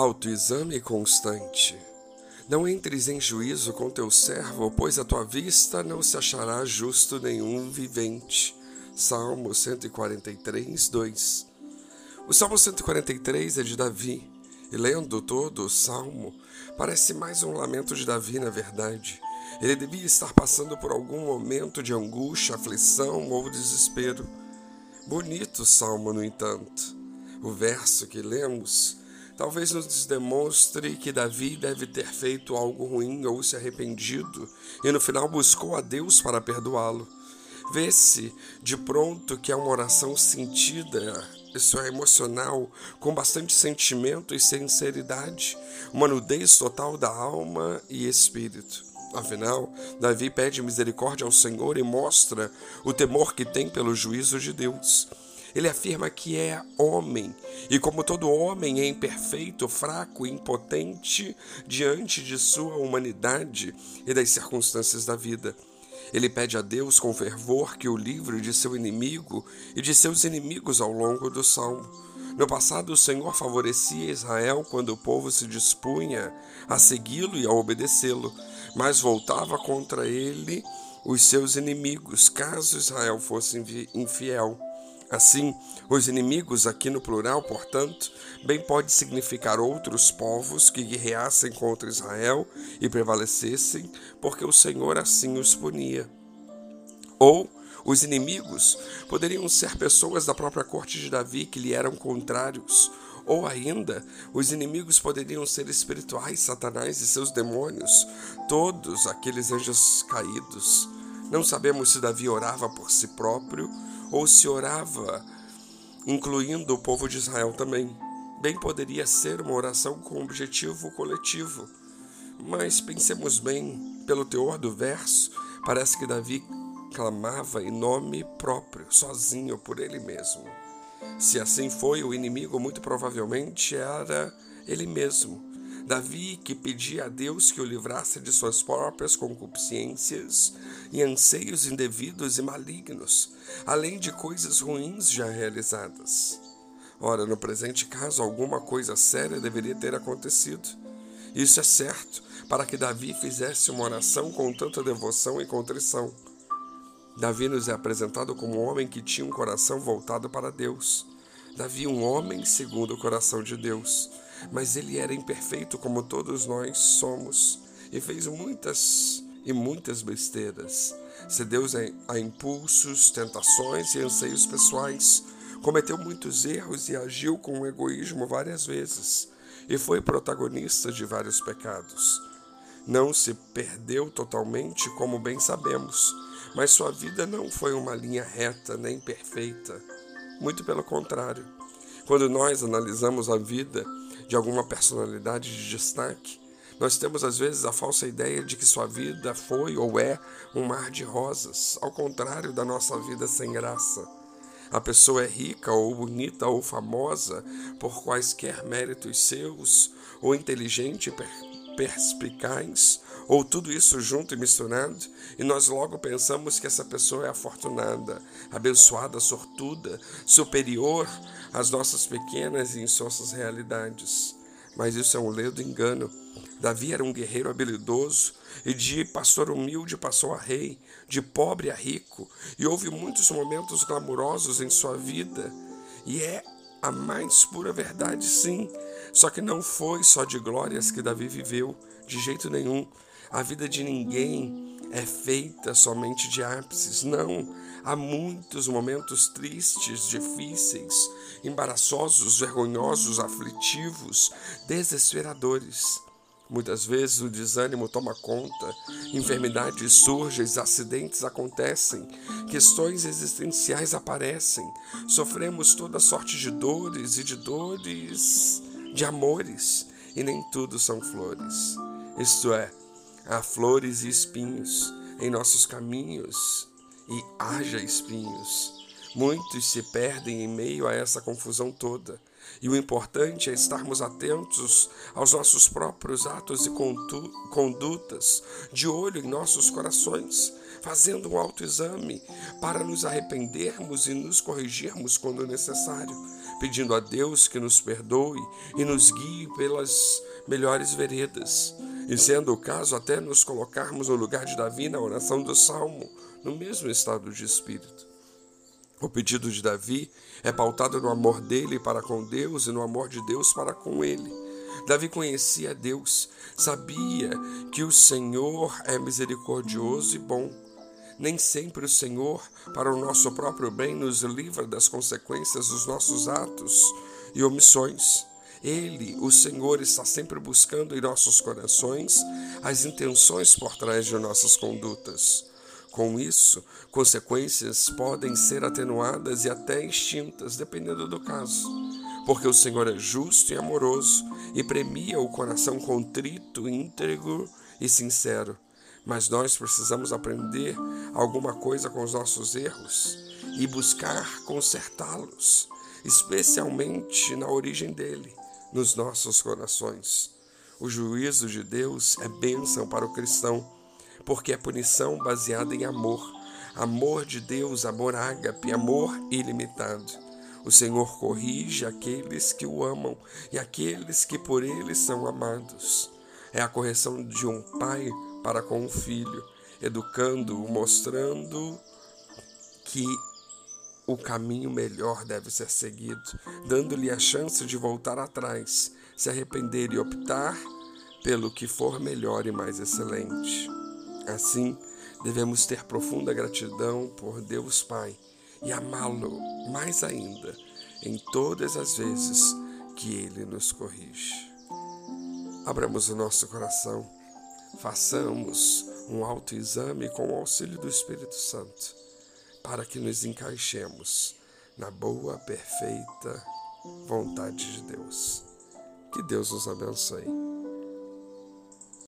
Autoexame constante. Não entres em juízo com teu servo, pois a tua vista não se achará justo nenhum vivente. Salmo 143, 2. O Salmo 143 é de Davi, e lendo todo o salmo, parece mais um lamento de Davi, na verdade. Ele devia estar passando por algum momento de angústia, aflição ou desespero. Bonito salmo, no entanto. O verso que lemos talvez nos demonstre que Davi deve ter feito algo ruim ou se arrependido e no final buscou a Deus para perdoá-lo. Vê-se de pronto que é uma oração sentida, isso é emocional, com bastante sentimento e sinceridade, uma nudez total da alma e espírito. Afinal, Davi pede misericórdia ao Senhor e mostra o temor que tem pelo juízo de Deus. Ele afirma que é homem e, como todo homem, é imperfeito, fraco e impotente diante de sua humanidade e das circunstâncias da vida. Ele pede a Deus com fervor que o livre de seu inimigo e de seus inimigos ao longo do salmo. No passado, o Senhor favorecia Israel quando o povo se dispunha a segui-lo e a obedecê-lo, mas voltava contra ele os seus inimigos, caso Israel fosse infiel. Assim, os inimigos, aqui no plural, portanto, bem pode significar outros povos que guerreassem contra Israel e prevalecessem, porque o Senhor assim os punia. Ou os inimigos poderiam ser pessoas da própria corte de Davi que lhe eram contrários, ou ainda, os inimigos poderiam ser espirituais, Satanás e seus demônios, todos aqueles anjos caídos. Não sabemos se Davi orava por si próprio ou se orava incluindo o povo de Israel também. Bem poderia ser uma oração com objetivo coletivo. Mas pensemos bem, pelo teor do verso, parece que Davi clamava em nome próprio, sozinho por ele mesmo. Se assim foi, o inimigo muito provavelmente era ele mesmo. Davi, que pedia a Deus que o livrasse de suas próprias concupiscências e anseios indevidos e malignos, além de coisas ruins já realizadas. Ora, no presente caso, alguma coisa séria deveria ter acontecido. Isso é certo, para que Davi fizesse uma oração com tanta devoção e contrição. Davi nos é apresentado como um homem que tinha um coração voltado para Deus. Davi, um homem segundo o coração de Deus mas ele era imperfeito como todos nós somos e fez muitas e muitas besteiras. Cedeu a impulsos, tentações e anseios pessoais, cometeu muitos erros e agiu com egoísmo várias vezes e foi protagonista de vários pecados. Não se perdeu totalmente, como bem sabemos, mas sua vida não foi uma linha reta nem perfeita. Muito pelo contrário. Quando nós analisamos a vida de alguma personalidade de destaque, nós temos às vezes a falsa ideia de que sua vida foi ou é um mar de rosas, ao contrário da nossa vida sem graça. A pessoa é rica ou bonita ou famosa por quaisquer méritos seus, ou inteligente e perspicaz, ou tudo isso junto e misturado, e nós logo pensamos que essa pessoa é afortunada, abençoada, sortuda, superior às nossas pequenas e insonsas realidades. Mas isso é um ledo engano. Davi era um guerreiro habilidoso e de pastor humilde passou a rei, de pobre a rico, e houve muitos momentos glamurosos em sua vida. E é a mais pura verdade, sim. Só que não foi só de glórias que Davi viveu, de jeito nenhum. A vida de ninguém é feita somente de ápices. Não, há muitos momentos tristes, difíceis, embaraçosos, vergonhosos, aflitivos, desesperadores. Muitas vezes o desânimo toma conta, enfermidades surgem, acidentes acontecem, questões existenciais aparecem, sofremos toda sorte de dores e de dores de amores, e nem tudo são flores. Isto é, há flores e espinhos em nossos caminhos e haja espinhos. Muitos se perdem em meio a essa confusão toda. E o importante é estarmos atentos aos nossos próprios atos e condutas, de olho em nossos corações, fazendo um autoexame para nos arrependermos e nos corrigirmos quando necessário, pedindo a Deus que nos perdoe e nos guie pelas melhores veredas, e sendo o caso até nos colocarmos no lugar de Davi na oração do Salmo, no mesmo estado de espírito. O pedido de Davi é pautado no amor dele para com Deus e no amor de Deus para com ele. Davi conhecia Deus, sabia que o Senhor é misericordioso e bom. Nem sempre o Senhor, para o nosso próprio bem, nos livra das consequências dos nossos atos e omissões. Ele, o Senhor, está sempre buscando em nossos corações as intenções por trás de nossas condutas. Com isso, consequências podem ser atenuadas e até extintas, dependendo do caso. Porque o Senhor é justo e amoroso e premia o coração contrito, íntegro e sincero. Mas nós precisamos aprender alguma coisa com os nossos erros e buscar consertá-los, especialmente na origem dele, nos nossos corações. O juízo de Deus é bênção para o cristão porque é punição baseada em amor. Amor de Deus, amor ágape, amor ilimitado. O Senhor corrige aqueles que o amam e aqueles que por ele são amados. É a correção de um pai para com um filho, educando-o, mostrando que o caminho melhor deve ser seguido, dando-lhe a chance de voltar atrás, se arrepender e optar pelo que for melhor e mais excelente. Assim, devemos ter profunda gratidão por Deus Pai e amá-lo mais ainda em todas as vezes que Ele nos corrige. Abramos o nosso coração, façamos um autoexame com o auxílio do Espírito Santo, para que nos encaixemos na boa, perfeita vontade de Deus. Que Deus nos abençoe.